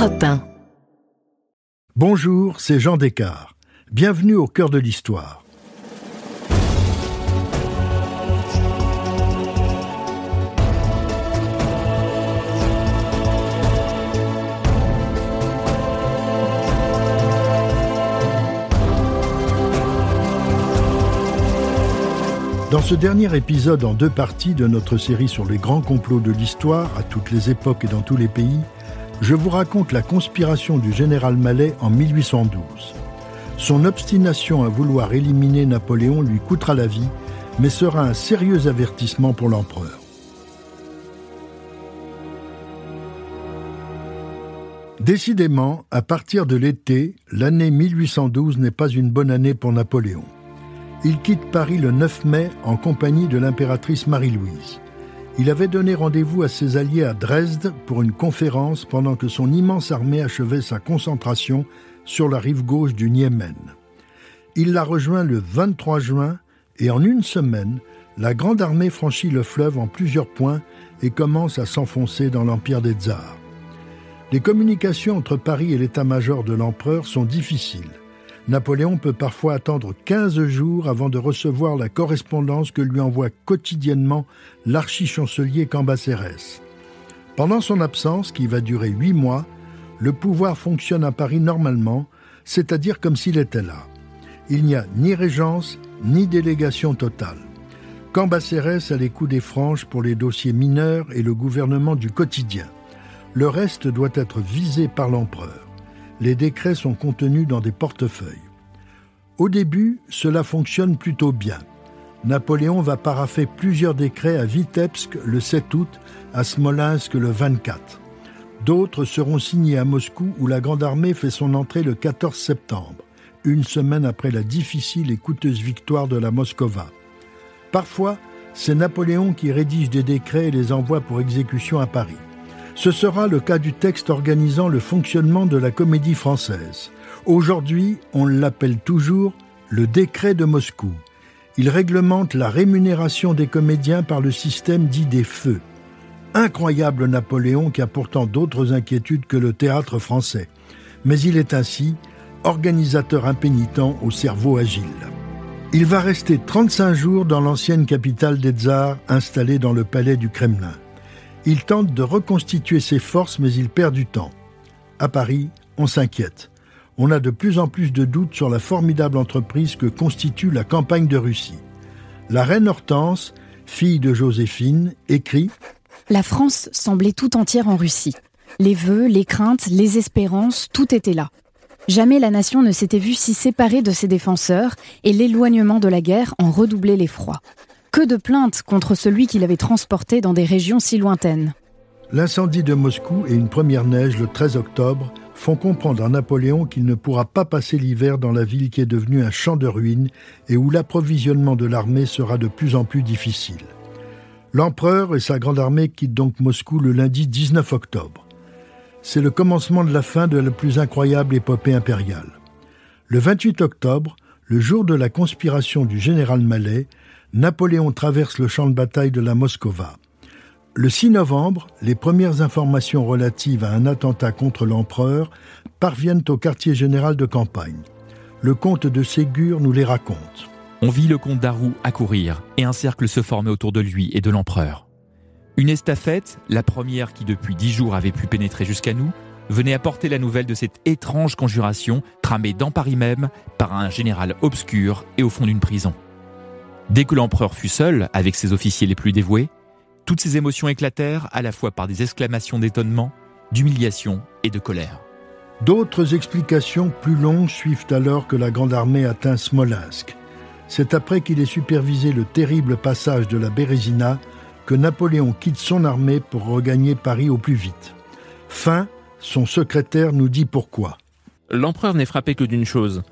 Europe 1. Bonjour, c'est Jean Descartes. Bienvenue au cœur de l'histoire. Dans ce dernier épisode en deux parties de notre série sur les grands complots de l'histoire, à toutes les époques et dans tous les pays, je vous raconte la conspiration du général Mallet en 1812. Son obstination à vouloir éliminer Napoléon lui coûtera la vie, mais sera un sérieux avertissement pour l'empereur. Décidément, à partir de l'été, l'année 1812 n'est pas une bonne année pour Napoléon. Il quitte Paris le 9 mai en compagnie de l'impératrice Marie-Louise. Il avait donné rendez-vous à ses alliés à Dresde pour une conférence pendant que son immense armée achevait sa concentration sur la rive gauche du Niémen. Il la rejoint le 23 juin et en une semaine, la grande armée franchit le fleuve en plusieurs points et commence à s'enfoncer dans l'empire des tsars. Les communications entre Paris et l'état-major de l'empereur sont difficiles. Napoléon peut parfois attendre 15 jours avant de recevoir la correspondance que lui envoie quotidiennement l'archichancelier Cambacérès. Pendant son absence, qui va durer huit mois, le pouvoir fonctionne à Paris normalement, c'est-à-dire comme s'il était là. Il n'y a ni régence, ni délégation totale. Cambacérès a les coups des franges pour les dossiers mineurs et le gouvernement du quotidien. Le reste doit être visé par l'empereur les décrets sont contenus dans des portefeuilles. Au début, cela fonctionne plutôt bien. Napoléon va paraffer plusieurs décrets à Vitebsk le 7 août, à Smolensk le 24. D'autres seront signés à Moscou où la Grande Armée fait son entrée le 14 septembre, une semaine après la difficile et coûteuse victoire de la Moscova. Parfois, c'est Napoléon qui rédige des décrets et les envoie pour exécution à Paris. Ce sera le cas du texte organisant le fonctionnement de la comédie française. Aujourd'hui, on l'appelle toujours le décret de Moscou. Il réglemente la rémunération des comédiens par le système dit des feux. Incroyable Napoléon qui a pourtant d'autres inquiétudes que le théâtre français. Mais il est ainsi organisateur impénitent au cerveau agile. Il va rester 35 jours dans l'ancienne capitale des tsars installée dans le palais du Kremlin. Il tente de reconstituer ses forces, mais il perd du temps. À Paris, on s'inquiète. On a de plus en plus de doutes sur la formidable entreprise que constitue la campagne de Russie. La reine Hortense, fille de Joséphine, écrit La France semblait tout entière en Russie. Les vœux, les craintes, les espérances, tout était là. Jamais la nation ne s'était vue si séparée de ses défenseurs, et l'éloignement de la guerre en redoublait l'effroi. Que de plaintes contre celui qui l'avait transporté dans des régions si lointaines. L'incendie de Moscou et une première neige le 13 octobre font comprendre à Napoléon qu'il ne pourra pas passer l'hiver dans la ville qui est devenue un champ de ruines et où l'approvisionnement de l'armée sera de plus en plus difficile. L'empereur et sa grande armée quittent donc Moscou le lundi 19 octobre. C'est le commencement de la fin de la plus incroyable épopée impériale. Le 28 octobre, le jour de la conspiration du général Mallet, Napoléon traverse le champ de bataille de la Moscova. Le 6 novembre, les premières informations relatives à un attentat contre l'empereur parviennent au quartier général de campagne. Le comte de Ségur nous les raconte. On vit le comte Darou accourir et un cercle se formait autour de lui et de l'empereur. Une estafette, la première qui depuis dix jours avait pu pénétrer jusqu'à nous, venait apporter la nouvelle de cette étrange conjuration tramée dans Paris même par un général obscur et au fond d'une prison. Dès que l'empereur fut seul, avec ses officiers les plus dévoués, toutes ses émotions éclatèrent à la fois par des exclamations d'étonnement, d'humiliation et de colère. D'autres explications plus longues suivent alors que la grande armée atteint Smolensk. C'est après qu'il ait supervisé le terrible passage de la Bérésina que Napoléon quitte son armée pour regagner Paris au plus vite. Fin, son secrétaire nous dit pourquoi. L'empereur n'est frappé que d'une chose.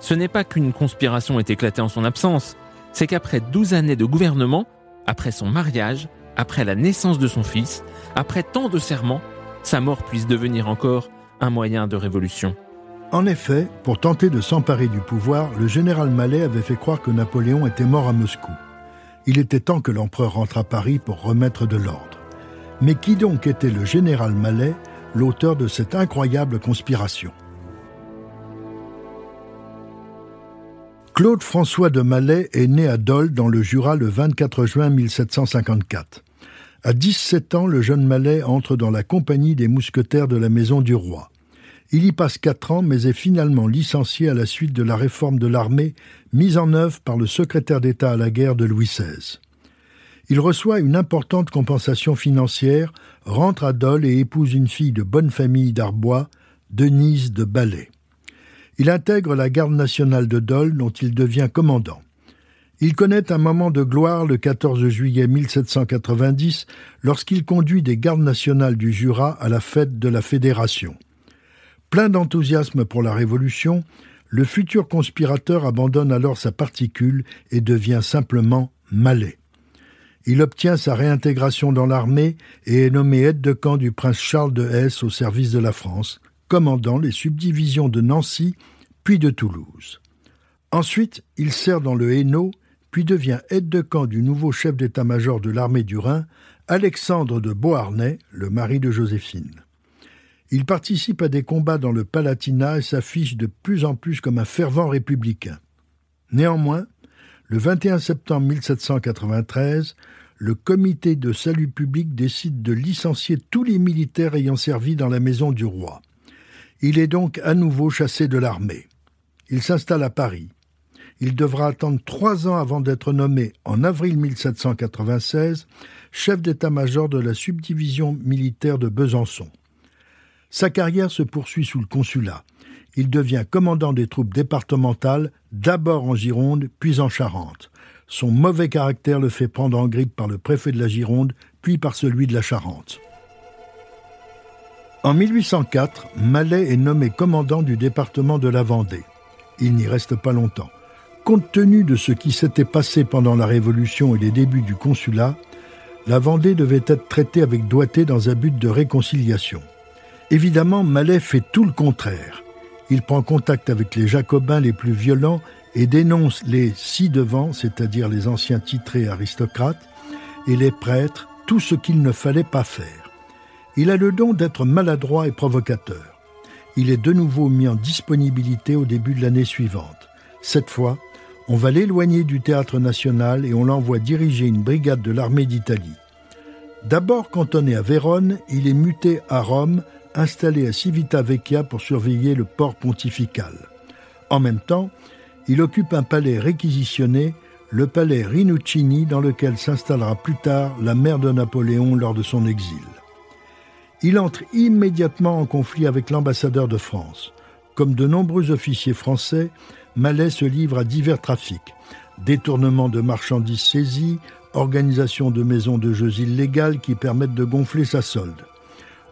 Ce n'est pas qu'une conspiration ait éclaté en son absence, c'est qu'après 12 années de gouvernement, après son mariage, après la naissance de son fils, après tant de serments, sa mort puisse devenir encore un moyen de révolution. En effet, pour tenter de s'emparer du pouvoir, le général Mallet avait fait croire que Napoléon était mort à Moscou. Il était temps que l'empereur rentre à Paris pour remettre de l'ordre. Mais qui donc était le général Mallet, l'auteur de cette incroyable conspiration? Claude François de Mallet est né à Dole dans le Jura le 24 juin 1754. À 17 ans, le jeune Mallet entre dans la compagnie des mousquetaires de la Maison du Roi. Il y passe quatre ans, mais est finalement licencié à la suite de la réforme de l'armée mise en œuvre par le secrétaire d'État à la guerre de Louis XVI. Il reçoit une importante compensation financière, rentre à Dole et épouse une fille de bonne famille d'Arbois, Denise de Ballet. Il intègre la garde nationale de Dole dont il devient commandant. Il connaît un moment de gloire le 14 juillet 1790 lorsqu'il conduit des gardes nationales du Jura à la fête de la Fédération. Plein d'enthousiasme pour la Révolution, le futur conspirateur abandonne alors sa particule et devient simplement Malais. Il obtient sa réintégration dans l'armée et est nommé aide de camp du prince Charles de Hesse au service de la France, commandant les subdivisions de Nancy puis de Toulouse. Ensuite, il sert dans le Hainaut, puis devient aide de camp du nouveau chef d'état-major de l'armée du Rhin, Alexandre de Beauharnais, le mari de Joséphine. Il participe à des combats dans le Palatinat et s'affiche de plus en plus comme un fervent républicain. Néanmoins, le 21 septembre 1793, le comité de salut public décide de licencier tous les militaires ayant servi dans la maison du roi. Il est donc à nouveau chassé de l'armée. Il s'installe à Paris. Il devra attendre trois ans avant d'être nommé, en avril 1796, chef d'état-major de la subdivision militaire de Besançon. Sa carrière se poursuit sous le consulat. Il devient commandant des troupes départementales, d'abord en Gironde, puis en Charente. Son mauvais caractère le fait prendre en grippe par le préfet de la Gironde, puis par celui de la Charente. En 1804, Mallet est nommé commandant du département de la Vendée. Il n'y reste pas longtemps. Compte tenu de ce qui s'était passé pendant la Révolution et les débuts du consulat, la Vendée devait être traitée avec doigté dans un but de réconciliation. Évidemment, Mallet fait tout le contraire. Il prend contact avec les jacobins les plus violents et dénonce les ci-devant, c'est-à-dire les anciens titrés aristocrates, et les prêtres, tout ce qu'il ne fallait pas faire. Il a le don d'être maladroit et provocateur. Il est de nouveau mis en disponibilité au début de l'année suivante. Cette fois, on va l'éloigner du théâtre national et on l'envoie diriger une brigade de l'armée d'Italie. D'abord cantonné à Vérone, il est muté à Rome, installé à Civitavecchia pour surveiller le port pontifical. En même temps, il occupe un palais réquisitionné, le palais Rinuccini, dans lequel s'installera plus tard la mère de Napoléon lors de son exil. Il entre immédiatement en conflit avec l'ambassadeur de France. Comme de nombreux officiers français, Mallet se livre à divers trafics détournement de marchandises saisies, organisation de maisons de jeux illégales qui permettent de gonfler sa solde.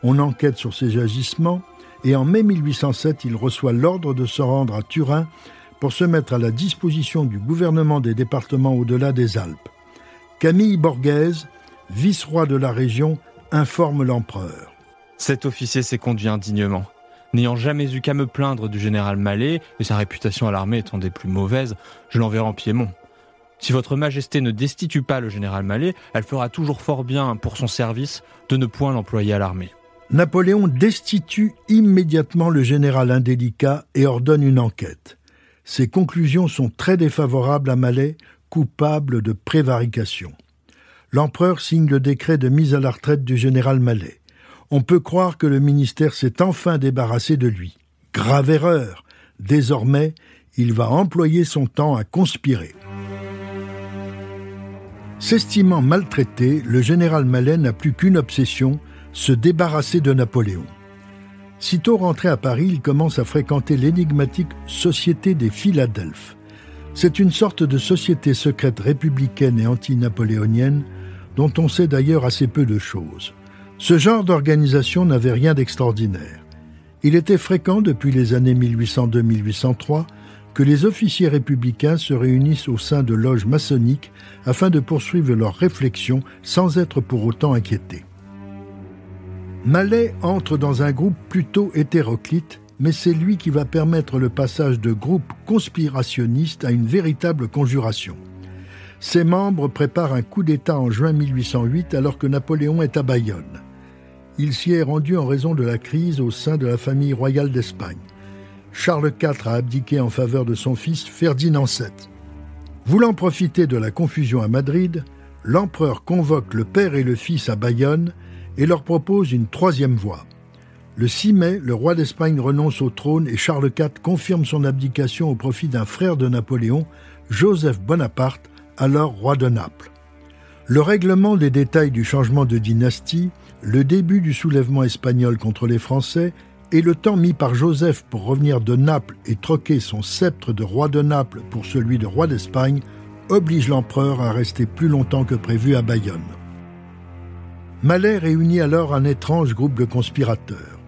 On enquête sur ses agissements et en mai 1807, il reçoit l'ordre de se rendre à Turin pour se mettre à la disposition du gouvernement des départements au-delà des Alpes. Camille Borghese, vice-roi de la région, informe l'empereur. Cet officier s'est conduit indignement. N'ayant jamais eu qu'à me plaindre du général Mallet, et sa réputation à l'armée étant des plus mauvaises, je l'enverrai en Piémont. Si votre majesté ne destitue pas le général Mallet, elle fera toujours fort bien pour son service de ne point l'employer à l'armée. Napoléon destitue immédiatement le général indélicat et ordonne une enquête. Ses conclusions sont très défavorables à Mallet, coupable de prévarication. L'empereur signe le décret de mise à la retraite du général Mallet on peut croire que le ministère s'est enfin débarrassé de lui. Grave erreur. Désormais, il va employer son temps à conspirer. S'estimant maltraité, le général Mallet n'a plus qu'une obsession, se débarrasser de Napoléon. Sitôt rentré à Paris, il commence à fréquenter l'énigmatique Société des Philadelphes. C'est une sorte de société secrète républicaine et anti-napoléonienne dont on sait d'ailleurs assez peu de choses. Ce genre d'organisation n'avait rien d'extraordinaire. Il était fréquent depuis les années 1802-1803 que les officiers républicains se réunissent au sein de loges maçonniques afin de poursuivre leurs réflexions sans être pour autant inquiétés. Mallet entre dans un groupe plutôt hétéroclite, mais c'est lui qui va permettre le passage de groupes conspirationnistes à une véritable conjuration. Ses membres préparent un coup d'État en juin 1808 alors que Napoléon est à Bayonne. Il s'y est rendu en raison de la crise au sein de la famille royale d'Espagne. Charles IV a abdiqué en faveur de son fils Ferdinand VII. Voulant profiter de la confusion à Madrid, l'empereur convoque le père et le fils à Bayonne et leur propose une troisième voie. Le 6 mai, le roi d'Espagne renonce au trône et Charles IV confirme son abdication au profit d'un frère de Napoléon, Joseph Bonaparte, alors roi de Naples. Le règlement des détails du changement de dynastie, le début du soulèvement espagnol contre les Français et le temps mis par Joseph pour revenir de Naples et troquer son sceptre de roi de Naples pour celui de roi d'Espagne oblige l'empereur à rester plus longtemps que prévu à Bayonne. Malais réunit alors un étrange groupe de conspirateurs.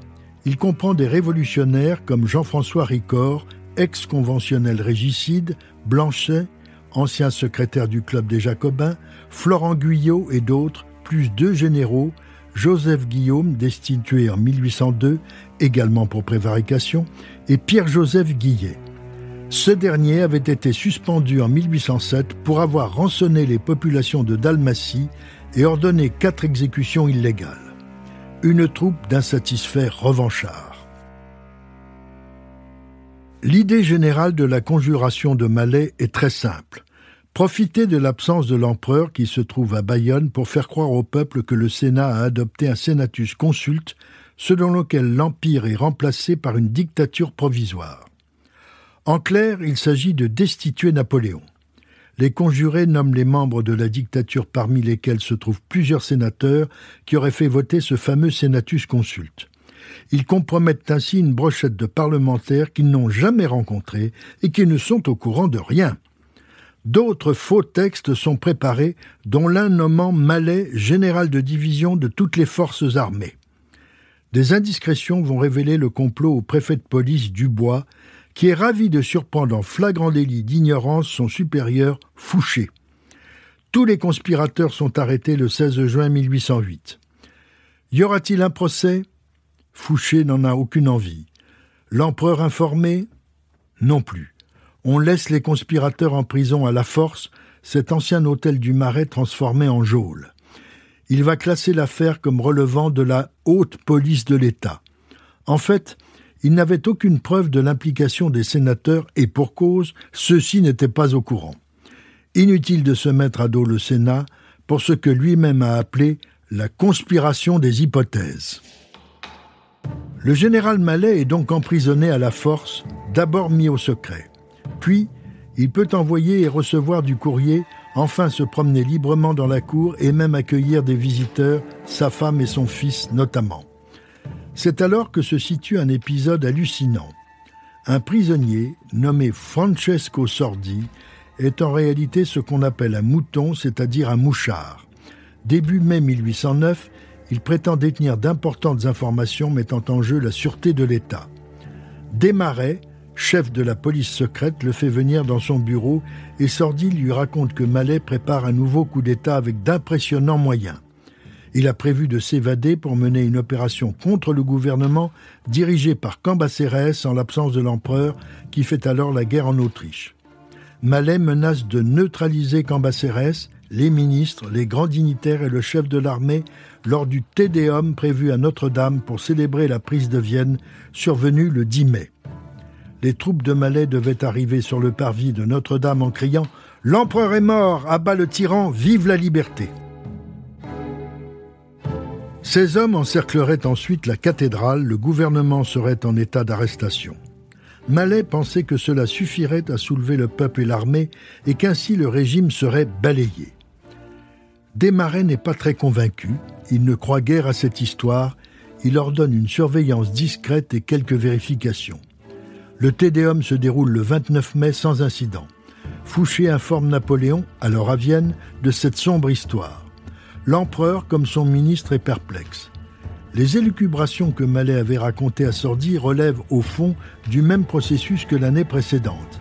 Il comprend des révolutionnaires comme Jean-François Ricord, ex-conventionnel régicide, Blanchet, ancien secrétaire du Club des Jacobins, Florent Guyot et d'autres, plus deux généraux, Joseph Guillaume, destitué en 1802, également pour prévarication, et Pierre-Joseph Guillet. Ce dernier avait été suspendu en 1807 pour avoir rançonné les populations de Dalmatie et ordonné quatre exécutions illégales. Une troupe d'insatisfaits revanchards. L'idée générale de la conjuration de Malais est très simple. Profiter de l'absence de l'empereur qui se trouve à Bayonne pour faire croire au peuple que le Sénat a adopté un senatus consulte selon lequel l'Empire est remplacé par une dictature provisoire. En clair, il s'agit de destituer Napoléon. Les conjurés nomment les membres de la dictature parmi lesquels se trouvent plusieurs sénateurs qui auraient fait voter ce fameux Senatus consulte. Ils compromettent ainsi une brochette de parlementaires qu'ils n'ont jamais rencontrés et qui ne sont au courant de rien. D'autres faux textes sont préparés, dont l'un nommant Malais général de division de toutes les forces armées. Des indiscrétions vont révéler le complot au préfet de police Dubois, qui est ravi de surprendre en flagrant délit d'ignorance son supérieur Fouché. Tous les conspirateurs sont arrêtés le 16 juin 1808. Y aura-t-il un procès? Fouché n'en a aucune envie. L'empereur informé? Non plus. On laisse les conspirateurs en prison à la force, cet ancien hôtel du Marais transformé en geôle. Il va classer l'affaire comme relevant de la haute police de l'État. En fait, il n'avait aucune preuve de l'implication des sénateurs et pour cause, ceux-ci n'étaient pas au courant. Inutile de se mettre à dos le Sénat pour ce que lui-même a appelé la conspiration des hypothèses. Le général Mallet est donc emprisonné à la force, d'abord mis au secret. Puis, il peut envoyer et recevoir du courrier, enfin se promener librement dans la cour et même accueillir des visiteurs, sa femme et son fils notamment. C'est alors que se situe un épisode hallucinant. Un prisonnier, nommé Francesco Sordi, est en réalité ce qu'on appelle un mouton, c'est-à-dire un mouchard. Début mai 1809, il prétend détenir d'importantes informations mettant en jeu la sûreté de l'État. Desmarais, chef de la police secrète, le fait venir dans son bureau et Sordi lui raconte que Mallet prépare un nouveau coup d'État avec d'impressionnants moyens. Il a prévu de s'évader pour mener une opération contre le gouvernement dirigée par Cambacérès en l'absence de l'empereur qui fait alors la guerre en Autriche. Malais menace de neutraliser Cambacérès, les ministres, les grands dignitaires et le chef de l'armée lors du Tédéum prévu à Notre-Dame pour célébrer la prise de Vienne, survenue le 10 mai. Les troupes de Malais devaient arriver sur le parvis de Notre-Dame en criant L'empereur est mort, abat le tyran, vive la liberté. Ces hommes encercleraient ensuite la cathédrale, le gouvernement serait en état d'arrestation. Mallet pensait que cela suffirait à soulever le peuple et l'armée et qu'ainsi le régime serait balayé. Desmarais n'est pas très convaincu, il ne croit guère à cette histoire, il ordonne une surveillance discrète et quelques vérifications. Le Tédéum se déroule le 29 mai sans incident. Fouché informe Napoléon, alors à Vienne, de cette sombre histoire. L'empereur, comme son ministre, est perplexe. Les élucubrations que Mallet avait racontées à Sordi relèvent au fond du même processus que l'année précédente.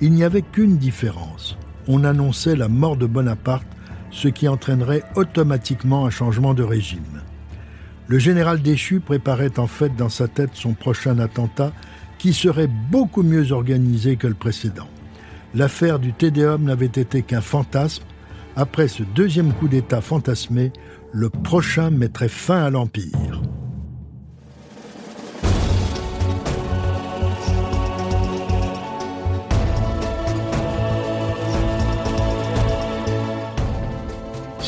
Il n'y avait qu'une différence. On annonçait la mort de Bonaparte, ce qui entraînerait automatiquement un changement de régime. Le général déchu préparait en fait dans sa tête son prochain attentat qui serait beaucoup mieux organisé que le précédent. L'affaire du Tédéum n'avait été qu'un fantasme après ce deuxième coup d'État fantasmé, le prochain mettrait fin à l'Empire.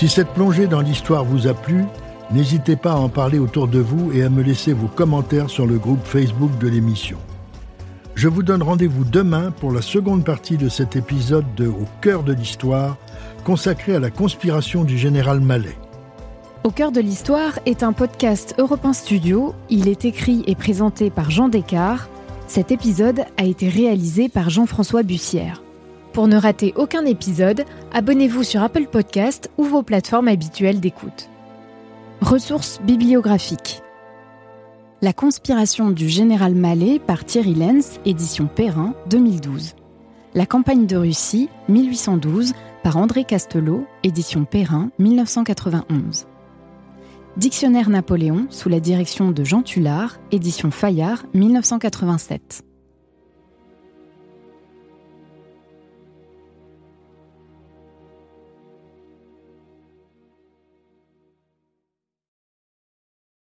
Si cette plongée dans l'histoire vous a plu, n'hésitez pas à en parler autour de vous et à me laisser vos commentaires sur le groupe Facebook de l'émission. Je vous donne rendez-vous demain pour la seconde partie de cet épisode de Au cœur de l'histoire, consacré à la conspiration du général Mallet. Au cœur de l'histoire est un podcast Europe Studio. Il est écrit et présenté par Jean Descartes. Cet épisode a été réalisé par Jean-François Bussière. Pour ne rater aucun épisode, abonnez-vous sur Apple Podcast ou vos plateformes habituelles d'écoute. Ressources bibliographiques. La conspiration du général Mallet par Thierry Lenz, édition Perrin, 2012. La campagne de Russie, 1812, par André Castelot, édition Perrin, 1991. Dictionnaire Napoléon, sous la direction de Jean Tullard, édition Fayard, 1987.